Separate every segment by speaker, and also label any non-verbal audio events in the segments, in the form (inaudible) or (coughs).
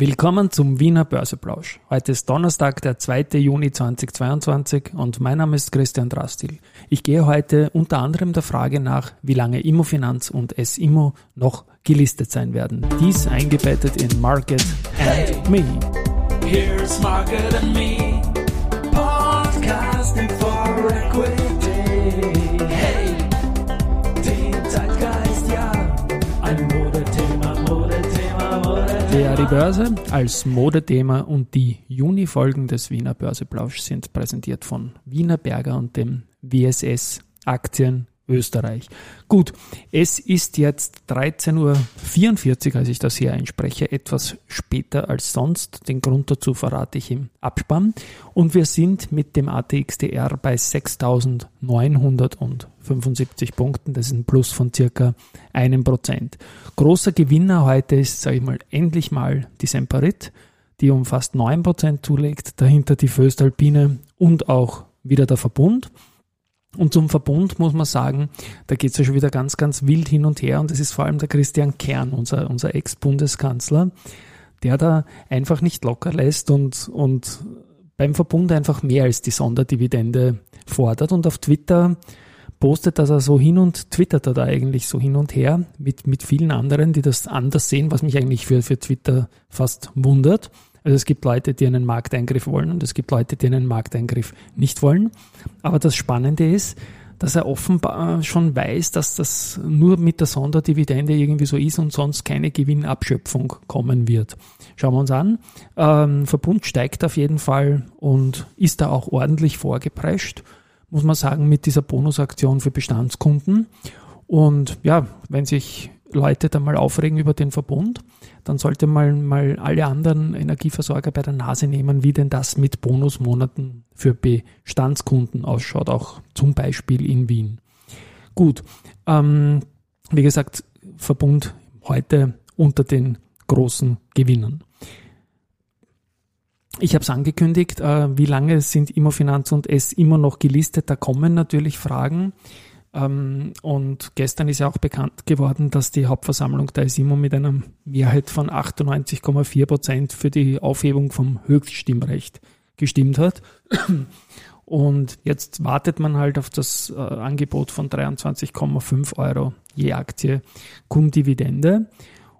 Speaker 1: Willkommen zum Wiener Börseplausch. Heute ist Donnerstag, der 2. Juni 2022 und mein Name ist Christian Drastil. Ich gehe heute unter anderem der Frage nach, wie lange Immofinanz und S-Immo noch gelistet sein werden. Dies eingebettet in Market and hey, Me. Der die Börse als Modethema und die Juni-Folgen des Wiener Börseplausch sind präsentiert von Wiener Berger und dem WSS Aktien Österreich. Gut, es ist jetzt 13.44 Uhr, als ich das hier einspreche, etwas später als sonst. Den Grund dazu verrate ich im Abspann. Und wir sind mit dem ATXDR bei 6.975 Punkten. Das ist ein Plus von circa einem Prozent. Großer Gewinner heute ist, sage ich mal, endlich mal die Semperit, die um fast 9% zulegt. Dahinter die Föstalpine und auch wieder der Verbund. Und zum Verbund muss man sagen, da geht es ja schon wieder ganz, ganz wild hin und her. Und es ist vor allem der Christian Kern, unser, unser Ex-Bundeskanzler, der da einfach nicht locker lässt und, und beim Verbund einfach mehr als die Sonderdividende fordert. Und auf Twitter postet das er so hin und twittert er da eigentlich so hin und her mit, mit vielen anderen, die das anders sehen, was mich eigentlich für, für Twitter fast wundert. Also es gibt Leute, die einen Markteingriff wollen und es gibt Leute, die einen Markteingriff nicht wollen. Aber das Spannende ist, dass er offenbar schon weiß, dass das nur mit der Sonderdividende irgendwie so ist und sonst keine Gewinnabschöpfung kommen wird. Schauen wir uns an. Ähm, Verbund steigt auf jeden Fall und ist da auch ordentlich vorgeprescht, muss man sagen, mit dieser Bonusaktion für Bestandskunden. Und ja, wenn sich Leute da mal aufregen über den Verbund, dann sollte man mal alle anderen Energieversorger bei der Nase nehmen, wie denn das mit Bonusmonaten für Bestandskunden ausschaut, auch zum Beispiel in Wien. Gut, ähm, wie gesagt, Verbund heute unter den großen Gewinnern. Ich habe es angekündigt, äh, wie lange sind Immofinanz und S immer noch gelistet? Da kommen natürlich Fragen. Ähm, und gestern ist ja auch bekannt geworden, dass die Hauptversammlung der ISIMO mit einer Mehrheit von 98,4 Prozent für die Aufhebung vom Höchststimmrecht gestimmt hat. Und jetzt wartet man halt auf das äh, Angebot von 23,5 Euro je Aktie cum Dividende.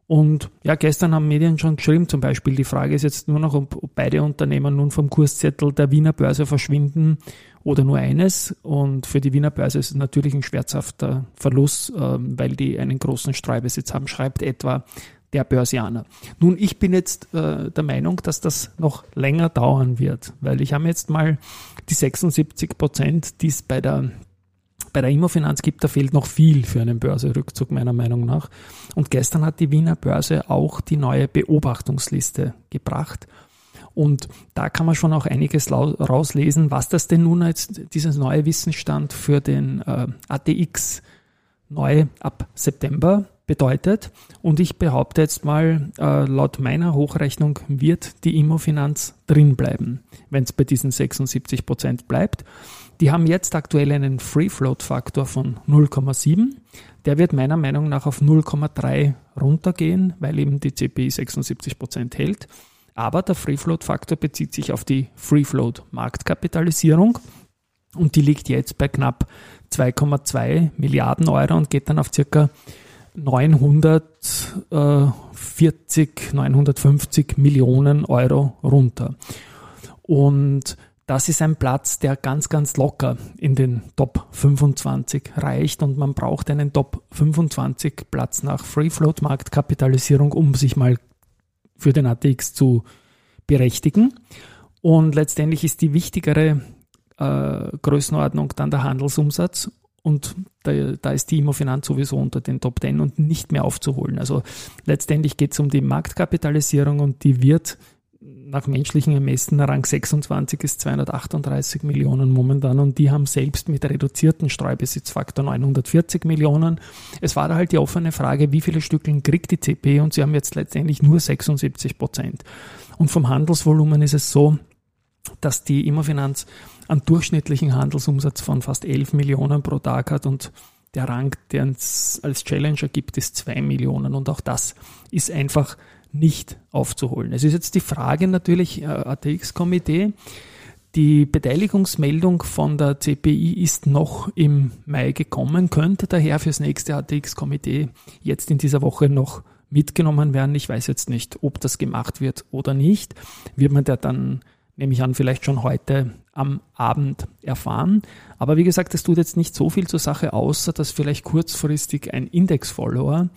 Speaker 1: Und ja, gestern haben Medien schon geschrieben, zum Beispiel, die Frage ist jetzt nur noch, ob beide Unternehmen nun vom Kurszettel der Wiener Börse verschwinden oder nur eines. Und für die Wiener Börse ist es natürlich ein schmerzhafter Verlust, ähm, weil die einen großen Streubesitz haben, schreibt etwa der Börsianer. Nun, ich bin jetzt äh, der Meinung, dass das noch länger dauern wird, weil ich habe jetzt mal die 76 Prozent, die es bei der bei der Immofinanz gibt, da fehlt noch viel für einen Börserückzug meiner Meinung nach. Und gestern hat die Wiener Börse auch die neue Beobachtungsliste gebracht. Und da kann man schon auch einiges rauslesen, was das denn nun jetzt, dieses neue Wissensstand für den äh, ATX neu ab September bedeutet. Und ich behaupte jetzt mal, äh, laut meiner Hochrechnung wird die Immofinanz drin bleiben, wenn es bei diesen 76 Prozent bleibt. Die haben jetzt aktuell einen Free Float Faktor von 0,7. Der wird meiner Meinung nach auf 0,3 runtergehen, weil eben die CPI 76 Prozent hält. Aber der Free Float Faktor bezieht sich auf die Free Float Marktkapitalisierung und die liegt jetzt bei knapp 2,2 Milliarden Euro und geht dann auf circa 940, 950 Millionen Euro runter. Und das ist ein Platz, der ganz, ganz locker in den Top 25 reicht und man braucht einen Top 25 Platz nach Free Float Marktkapitalisierung, um sich mal für den ATX zu berechtigen. Und letztendlich ist die wichtigere äh, Größenordnung dann der Handelsumsatz und da, da, ist die Immofinanz sowieso unter den Top 10 und nicht mehr aufzuholen. Also letztendlich geht es um die Marktkapitalisierung und die wird nach menschlichen Ermessen Rang 26 ist 238 Millionen momentan und die haben selbst mit reduzierten Streubesitzfaktor 940 Millionen. Es war da halt die offene Frage, wie viele Stückeln kriegt die CP und sie haben jetzt letztendlich nur 76 Prozent. Und vom Handelsvolumen ist es so, dass die Immofinanz einen durchschnittlichen Handelsumsatz von fast 11 Millionen pro Tag hat und der Rang, der es als Challenger gibt, ist 2 Millionen. Und auch das ist einfach nicht aufzuholen. Es ist jetzt die Frage natürlich, äh, ATX-Komitee, die Beteiligungsmeldung von der CPI ist noch im Mai gekommen, könnte daher fürs nächste ATX-Komitee jetzt in dieser Woche noch mitgenommen werden. Ich weiß jetzt nicht, ob das gemacht wird oder nicht. Wird man da dann, nehme ich an, vielleicht schon heute am Abend erfahren. Aber wie gesagt, es tut jetzt nicht so viel zur Sache, außer dass vielleicht kurzfristig ein Index-Follower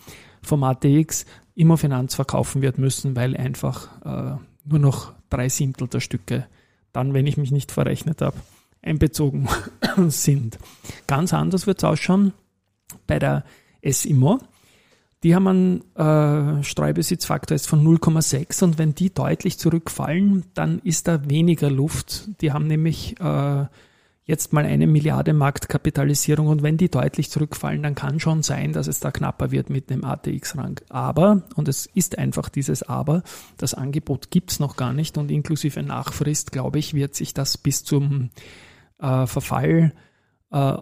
Speaker 1: vom ATX Immofinanz verkaufen wird müssen, weil einfach äh, nur noch drei Siebtel der Stücke dann, wenn ich mich nicht verrechnet habe, einbezogen (coughs) sind. Ganz anders wird es ausschauen bei der SIMO. Die haben einen äh, Streubesitzfaktor von 0,6 und wenn die deutlich zurückfallen, dann ist da weniger Luft. Die haben nämlich äh, jetzt mal eine Milliarde Marktkapitalisierung und wenn die deutlich zurückfallen, dann kann schon sein, dass es da knapper wird mit dem ATX-Rang. Aber, und es ist einfach dieses Aber, das Angebot gibt's noch gar nicht und inklusive Nachfrist, glaube ich, wird sich das bis zum äh, Verfall äh,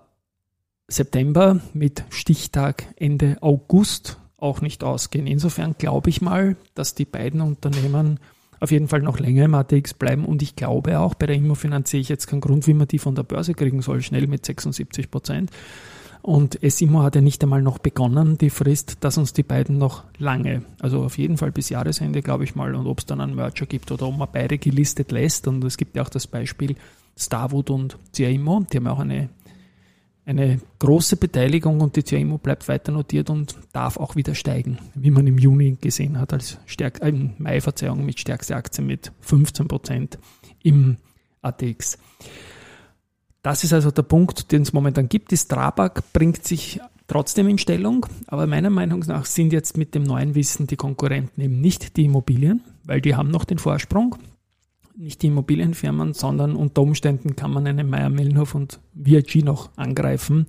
Speaker 1: September mit Stichtag Ende August auch nicht ausgehen. Insofern glaube ich mal, dass die beiden Unternehmen auf jeden Fall noch länger im ATX bleiben. Und ich glaube auch, bei der Immofinanz sehe ich jetzt keinen Grund, wie man die von der Börse kriegen soll, schnell mit 76 Prozent. Und Simo hat ja nicht einmal noch begonnen, die Frist, dass uns die beiden noch lange, also auf jeden Fall bis Jahresende, glaube ich mal, und ob es dann einen Merger gibt oder ob man beide gelistet lässt. Und es gibt ja auch das Beispiel Starwood und CIMO, die haben auch eine eine große Beteiligung und die CIMO bleibt weiter notiert und darf auch wieder steigen, wie man im Juni gesehen hat, als stärk, äh, im Mai, Verzeihung, mit stärkste Aktie mit 15 Prozent im ATX. Das ist also der Punkt, den es momentan gibt. Die Strabag bringt sich trotzdem in Stellung, aber meiner Meinung nach sind jetzt mit dem neuen Wissen die Konkurrenten eben nicht die Immobilien, weil die haben noch den Vorsprung nicht die Immobilienfirmen, sondern unter Umständen kann man einen Meier Mellenhof und VIG noch angreifen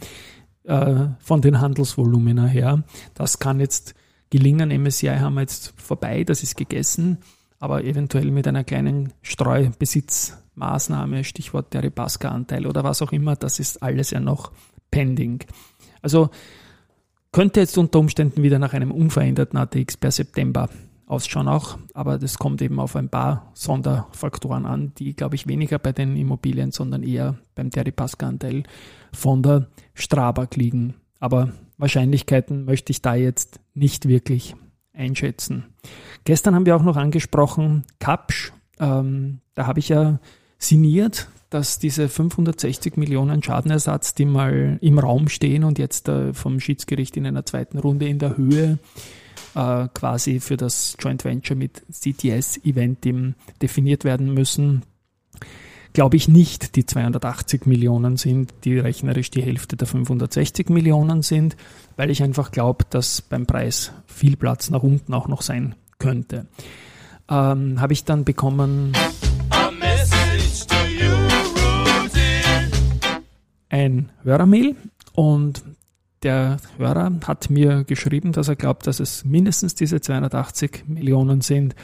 Speaker 1: äh, von den Handelsvolumina her. Das kann jetzt gelingen. MSCI haben wir jetzt vorbei, das ist gegessen, aber eventuell mit einer kleinen Streubesitzmaßnahme, Stichwort der Repaska-Anteil oder was auch immer, das ist alles ja noch pending. Also könnte jetzt unter Umständen wieder nach einem unveränderten ATX per September ausschauen auch, aber das kommt eben auf ein paar Sonderfaktoren an, die, glaube ich, weniger bei den Immobilien, sondern eher beim Deripaska-Anteil von der Strabag liegen. Aber Wahrscheinlichkeiten möchte ich da jetzt nicht wirklich einschätzen. Gestern haben wir auch noch angesprochen, Kapsch, ähm, da habe ich ja signiert, dass diese 560 Millionen Schadenersatz, die mal im Raum stehen und jetzt äh, vom Schiedsgericht in einer zweiten Runde in der Höhe äh, quasi für das Joint Venture mit CTS-Event definiert werden müssen, glaube ich nicht die 280 Millionen sind, die rechnerisch die Hälfte der 560 Millionen sind, weil ich einfach glaube, dass beim Preis viel Platz nach unten auch noch sein könnte. Ähm, Habe ich dann bekommen ein Hörermail und der Hörer hat mir geschrieben, dass er glaubt, dass es mindestens diese 280 Millionen sind,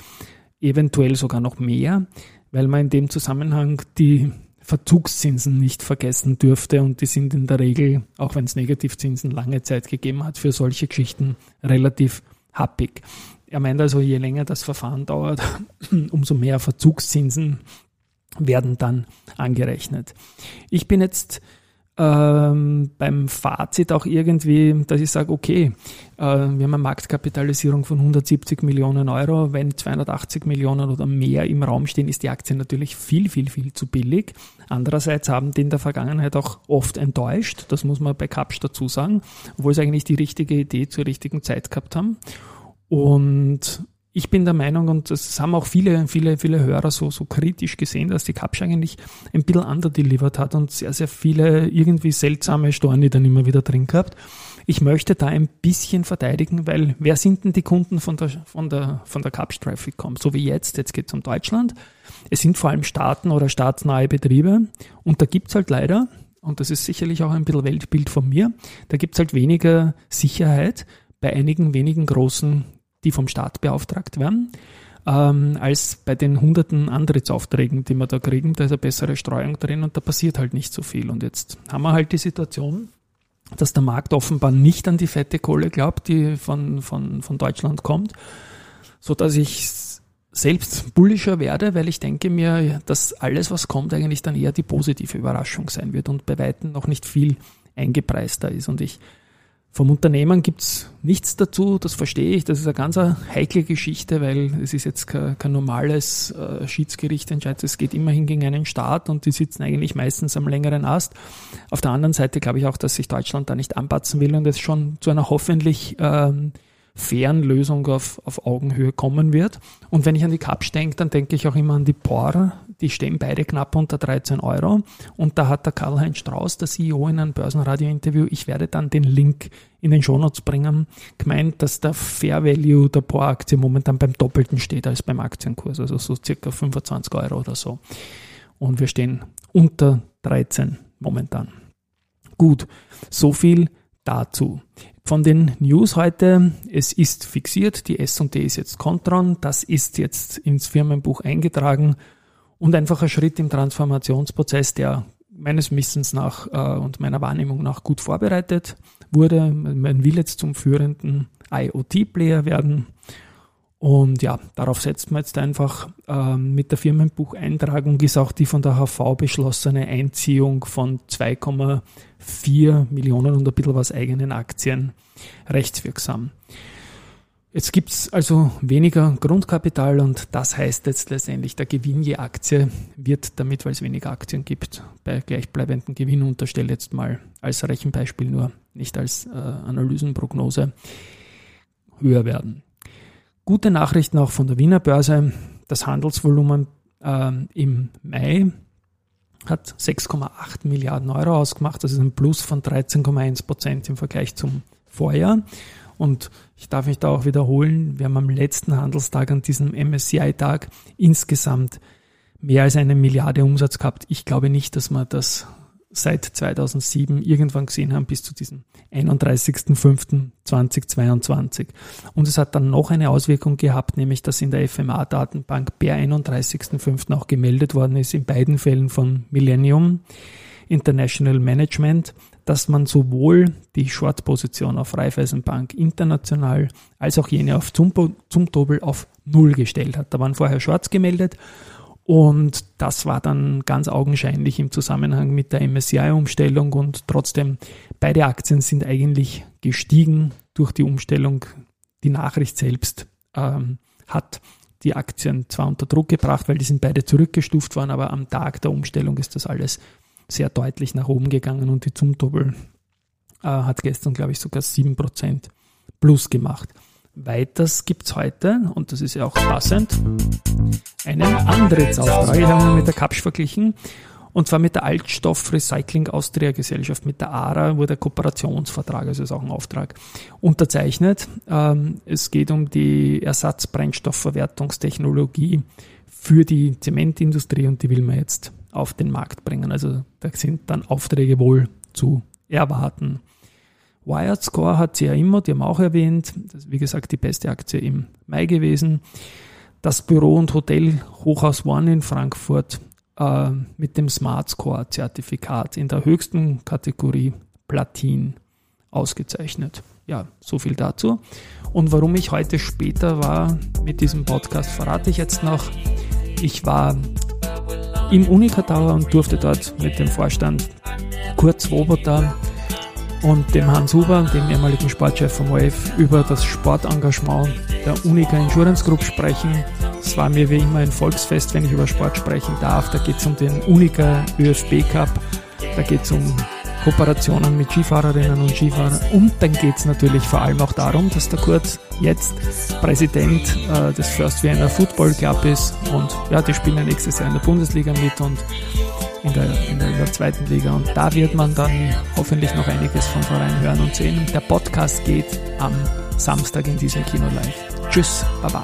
Speaker 1: eventuell sogar noch mehr, weil man in dem Zusammenhang die Verzugszinsen nicht vergessen dürfte und die sind in der Regel, auch wenn es Negativzinsen lange Zeit gegeben hat, für solche Geschichten relativ happig. Er meint also, je länger das Verfahren dauert, (clears throat) umso mehr Verzugszinsen werden dann angerechnet. Ich bin jetzt ähm, beim Fazit auch irgendwie, dass ich sage, okay, äh, wir haben eine Marktkapitalisierung von 170 Millionen Euro. Wenn 280 Millionen oder mehr im Raum stehen, ist die Aktie natürlich viel, viel, viel zu billig. Andererseits haben die in der Vergangenheit auch oft enttäuscht. Das muss man bei Kapsch dazu sagen, obwohl sie eigentlich die richtige Idee zur richtigen Zeit gehabt haben. Und ich bin der Meinung, und das haben auch viele, viele, viele Hörer so, so kritisch gesehen, dass die Kapsch eigentlich ein bisschen underdelivered hat und sehr, sehr viele irgendwie seltsame Storni dann immer wieder drin gehabt. Ich möchte da ein bisschen verteidigen, weil wer sind denn die Kunden von der, von der, von der Kapsch Traffic.com? So wie jetzt, jetzt geht es um Deutschland. Es sind vor allem Staaten oder staatsnahe Betriebe und da gibt's halt leider, und das ist sicherlich auch ein bisschen Weltbild von mir, da gibt's halt weniger Sicherheit bei einigen wenigen großen die vom Staat beauftragt werden, ähm, als bei den hunderten Antrittsaufträgen, die wir da kriegen. Da ist eine bessere Streuung drin und da passiert halt nicht so viel. Und jetzt haben wir halt die Situation, dass der Markt offenbar nicht an die fette Kohle glaubt, die von, von, von Deutschland kommt, so dass ich selbst bullischer werde, weil ich denke mir, dass alles, was kommt, eigentlich dann eher die positive Überraschung sein wird und bei weitem noch nicht viel eingepreister ist. Und ich vom Unternehmen gibt's nichts dazu, das verstehe ich. Das ist eine ganz heikle Geschichte, weil es ist jetzt kein, kein normales äh, Schiedsgericht entscheidet. Es geht immerhin gegen einen Staat und die sitzen eigentlich meistens am längeren Ast. Auf der anderen Seite glaube ich auch, dass sich Deutschland da nicht anpatzen will und es schon zu einer hoffentlich ähm, fairen Lösung auf, auf Augenhöhe kommen wird. Und wenn ich an die Cups denke, dann denke ich auch immer an die POR. Die stehen beide knapp unter 13 Euro. Und da hat der Karl-Heinz Strauß, der CEO, in einem Börsenradio-Interview, ich werde dann den Link in den Shownotes bringen, gemeint, dass der Fair Value der POR-Aktie momentan beim Doppelten steht als beim Aktienkurs, also so circa 25 Euro oder so. Und wir stehen unter 13 momentan. Gut, so viel dazu. Von den News heute, es ist fixiert, die S&D ist jetzt Contron, das ist jetzt ins Firmenbuch eingetragen und einfach ein Schritt im Transformationsprozess, der meines Wissens nach äh, und meiner Wahrnehmung nach gut vorbereitet wurde. Man will jetzt zum führenden IoT-Player werden und ja, darauf setzt man jetzt einfach. Ähm, mit der Firmenbucheintragung ist auch die von der HV beschlossene Einziehung von 2,4 Millionen und ein bisschen was eigenen Aktien rechtswirksam. Jetzt gibt's also weniger Grundkapital und das heißt jetzt letztendlich, der Gewinn je Aktie wird damit, weil es weniger Aktien gibt, bei gleichbleibendem Gewinn unterstelle jetzt mal als Rechenbeispiel nur, nicht als äh, Analysenprognose, höher werden. Gute Nachrichten auch von der Wiener Börse. Das Handelsvolumen äh, im Mai hat 6,8 Milliarden Euro ausgemacht. Das ist ein Plus von 13,1 Prozent im Vergleich zum Vorjahr. Und ich darf mich da auch wiederholen, wir haben am letzten Handelstag an diesem MSCI-Tag insgesamt mehr als eine Milliarde Umsatz gehabt. Ich glaube nicht, dass man das seit 2007 irgendwann gesehen haben bis zu diesem 31.05.2022. Und es hat dann noch eine Auswirkung gehabt, nämlich dass in der FMA-Datenbank per 31.05. auch gemeldet worden ist, in beiden Fällen von Millennium International Management, dass man sowohl die Short-Position auf Raiffeisenbank international als auch jene auf Zumtobel auf Null gestellt hat. Da waren vorher Shorts gemeldet und das war dann ganz augenscheinlich im Zusammenhang mit der MSCI-Umstellung und trotzdem beide Aktien sind eigentlich gestiegen durch die Umstellung. Die Nachricht selbst ähm, hat die Aktien zwar unter Druck gebracht, weil die sind beide zurückgestuft worden, aber am Tag der Umstellung ist das alles sehr deutlich nach oben gegangen und die Zumtobel äh, hat gestern, glaube ich, sogar 7% plus gemacht. Weiters gibt's heute, und das ist ja auch passend, einen Antrittsauftrag. Ich habe ihn mit der Kapsch verglichen. Und zwar mit der Altstoff Recycling Austria Gesellschaft, mit der ARA wurde der Kooperationsvertrag, also ist auch ein Auftrag, unterzeichnet. Ähm, es geht um die Ersatzbrennstoffverwertungstechnologie für die Zementindustrie und die will man jetzt auf den Markt bringen. Also da sind dann Aufträge wohl zu erwarten. Wired Score hat sie ja immer, die haben auch erwähnt. Das wie gesagt die beste Aktie im Mai gewesen. Das Büro und Hotel Hochhaus One in Frankfurt äh, mit dem Smart Score Zertifikat in der höchsten Kategorie Platin ausgezeichnet. Ja, so viel dazu. Und warum ich heute später war mit diesem Podcast, verrate ich jetzt noch. Ich war im Unica Tower und durfte dort mit dem Vorstand Kurt Swoboda und dem Hans Huber, dem ehemaligen Sportchef vom OF, über das Sportengagement der Unica Insurance Group sprechen. Es war mir wie immer ein Volksfest, wenn ich über Sport sprechen darf. Da geht es um den Unica ÖFB Cup, da geht es um Kooperationen mit Skifahrerinnen und Skifahrern und dann geht es natürlich vor allem auch darum, dass der Kurt jetzt Präsident äh, des First Vienna Football Club ist und ja, die spielen nächstes Jahr in der Bundesliga mit und in der, in der, in der zweiten Liga. Und da wird man dann hoffentlich noch einiges von vorein hören und sehen. Der Podcast geht am Samstag in diesem Kino live. Tschüss, Baba.